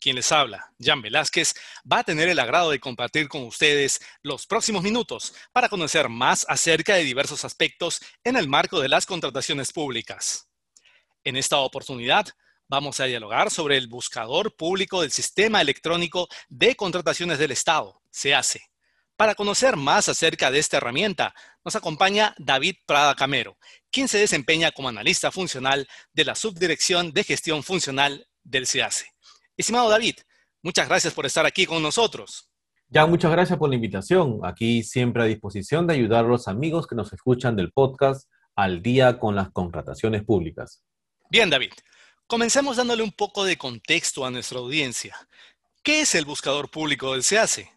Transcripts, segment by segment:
quien les habla, Jan Velázquez, va a tener el agrado de compartir con ustedes los próximos minutos para conocer más acerca de diversos aspectos en el marco de las contrataciones públicas. En esta oportunidad, vamos a dialogar sobre el buscador público del Sistema Electrónico de Contrataciones del Estado, SEACE. Para conocer más acerca de esta herramienta, nos acompaña David Prada Camero, quien se desempeña como analista funcional de la Subdirección de Gestión Funcional del SEACE. Estimado David, muchas gracias por estar aquí con nosotros. Ya, muchas gracias por la invitación. Aquí siempre a disposición de ayudar a los amigos que nos escuchan del podcast al día con las contrataciones públicas. Bien, David. Comencemos dándole un poco de contexto a nuestra audiencia. ¿Qué es el buscador público del SEACE?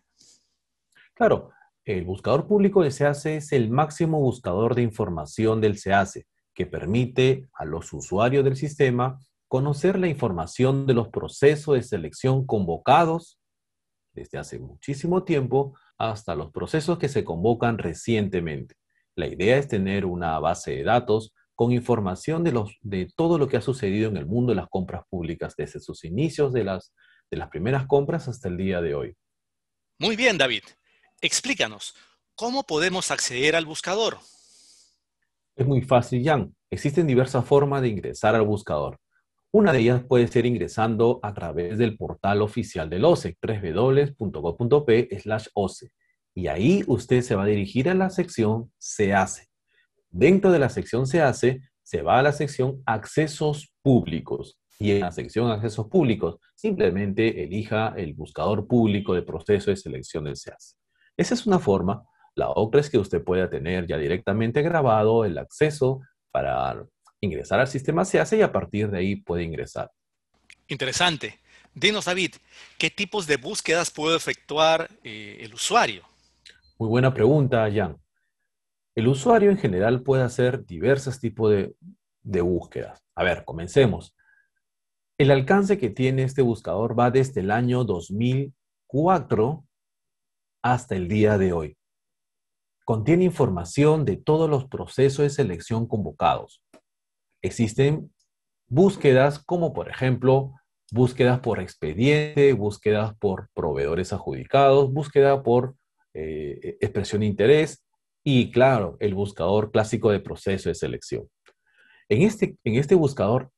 Claro, el buscador público del SEACE es el máximo buscador de información del SEACE que permite a los usuarios del sistema conocer la información de los procesos de selección convocados desde hace muchísimo tiempo hasta los procesos que se convocan recientemente. La idea es tener una base de datos con información de, los, de todo lo que ha sucedido en el mundo de las compras públicas desde sus inicios de las, de las primeras compras hasta el día de hoy. Muy bien, David. Explícanos, ¿cómo podemos acceder al buscador? Es muy fácil, Jan. Existen diversas formas de ingresar al buscador. Una de ellas puede ser ingresando a través del portal oficial del OCE, www.gov.p OCE. Y ahí usted se va a dirigir a la sección Se hace. Dentro de la sección Se hace, se va a la sección Accesos Públicos. Y en la sección Accesos Públicos, simplemente elija el buscador público de proceso de selección del SEACE. Esa es una forma. La otra es que usted pueda tener ya directamente grabado el acceso para ingresar al sistema se hace y a partir de ahí puede ingresar. Interesante. Dinos, David, ¿qué tipos de búsquedas puede efectuar eh, el usuario? Muy buena pregunta, Jan. El usuario en general puede hacer diversos tipos de, de búsquedas. A ver, comencemos. El alcance que tiene este buscador va desde el año 2004 hasta el día de hoy. Contiene información de todos los procesos de selección convocados, existen búsquedas como por ejemplo búsquedas por expediente, búsquedas por proveedores adjudicados, búsqueda por eh, expresión de interés y claro, el buscador clásico de proceso de selección. En este, en este buscador,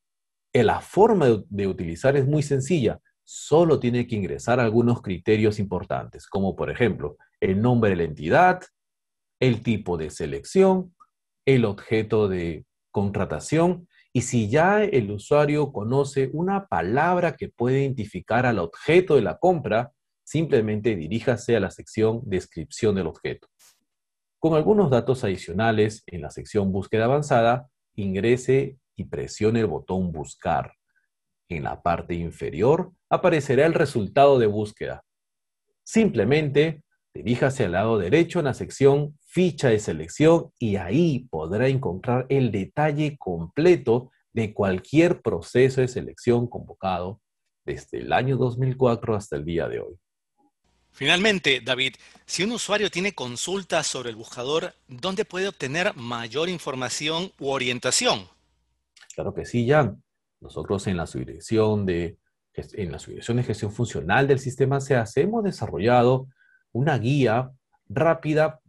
eh, la forma de, de utilizar es muy sencilla. Solo tiene que ingresar algunos criterios importantes, como por ejemplo el nombre de la entidad, el tipo de selección, el objeto de contratación y si ya el usuario conoce una palabra que puede identificar al objeto de la compra, simplemente diríjase a la sección descripción del objeto. Con algunos datos adicionales en la sección búsqueda avanzada, ingrese y presione el botón buscar. En la parte inferior aparecerá el resultado de búsqueda. Simplemente Diríjase al lado derecho en la sección Ficha de selección y ahí podrá encontrar el detalle completo de cualquier proceso de selección convocado desde el año 2004 hasta el día de hoy. Finalmente, David, si un usuario tiene consultas sobre el buscador, ¿dónde puede obtener mayor información u orientación? Claro que sí, Jan. Nosotros en la subdirección de, en la subdirección de gestión funcional del sistema SEAS hemos desarrollado una guía rápida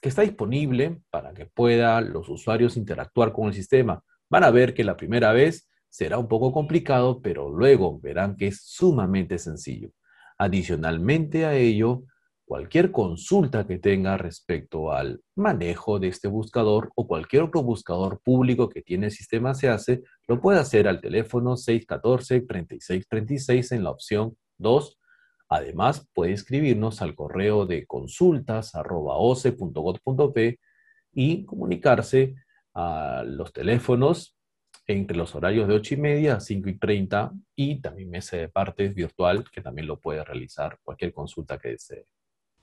que está disponible para que puedan los usuarios interactuar con el sistema. Van a ver que la primera vez será un poco complicado, pero luego verán que es sumamente sencillo. Adicionalmente a ello, cualquier consulta que tenga respecto al manejo de este buscador o cualquier otro buscador público que tiene el sistema se hace, lo puede hacer al teléfono 614-3636 en la opción 2 Además, puede escribirnos al correo de consultas.oce.gov.p y comunicarse a los teléfonos entre los horarios de 8 y media a 5 y 30 y también mesa de partes virtual que también lo puede realizar cualquier consulta que desee.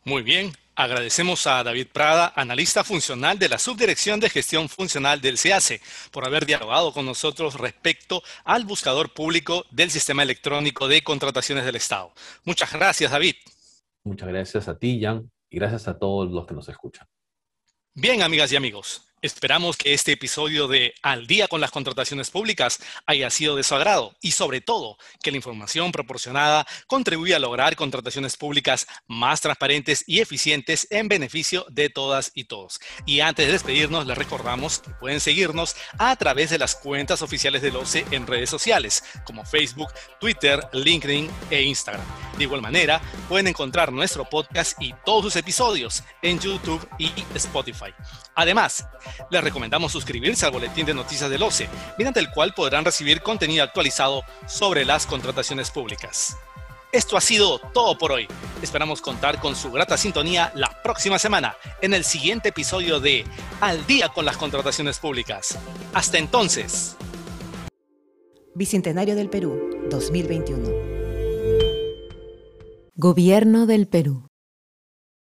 Muy bien, agradecemos a David Prada, analista funcional de la Subdirección de Gestión Funcional del CIACE, por haber dialogado con nosotros respecto al buscador público del Sistema Electrónico de Contrataciones del Estado. Muchas gracias, David. Muchas gracias a ti, Jan, y gracias a todos los que nos escuchan. Bien, amigas y amigos, Esperamos que este episodio de Al día con las contrataciones públicas haya sido de su agrado y sobre todo que la información proporcionada contribuya a lograr contrataciones públicas más transparentes y eficientes en beneficio de todas y todos. Y antes de despedirnos, les recordamos que pueden seguirnos a través de las cuentas oficiales del OCE en redes sociales como Facebook, Twitter, LinkedIn e Instagram. De igual manera, pueden encontrar nuestro podcast y todos sus episodios en YouTube y Spotify. Además, les recomendamos suscribirse al boletín de noticias del OCE, mediante el cual podrán recibir contenido actualizado sobre las contrataciones públicas. Esto ha sido todo por hoy. Esperamos contar con su grata sintonía la próxima semana en el siguiente episodio de Al día con las contrataciones públicas. Hasta entonces. Bicentenario del Perú, 2021. Gobierno del Perú.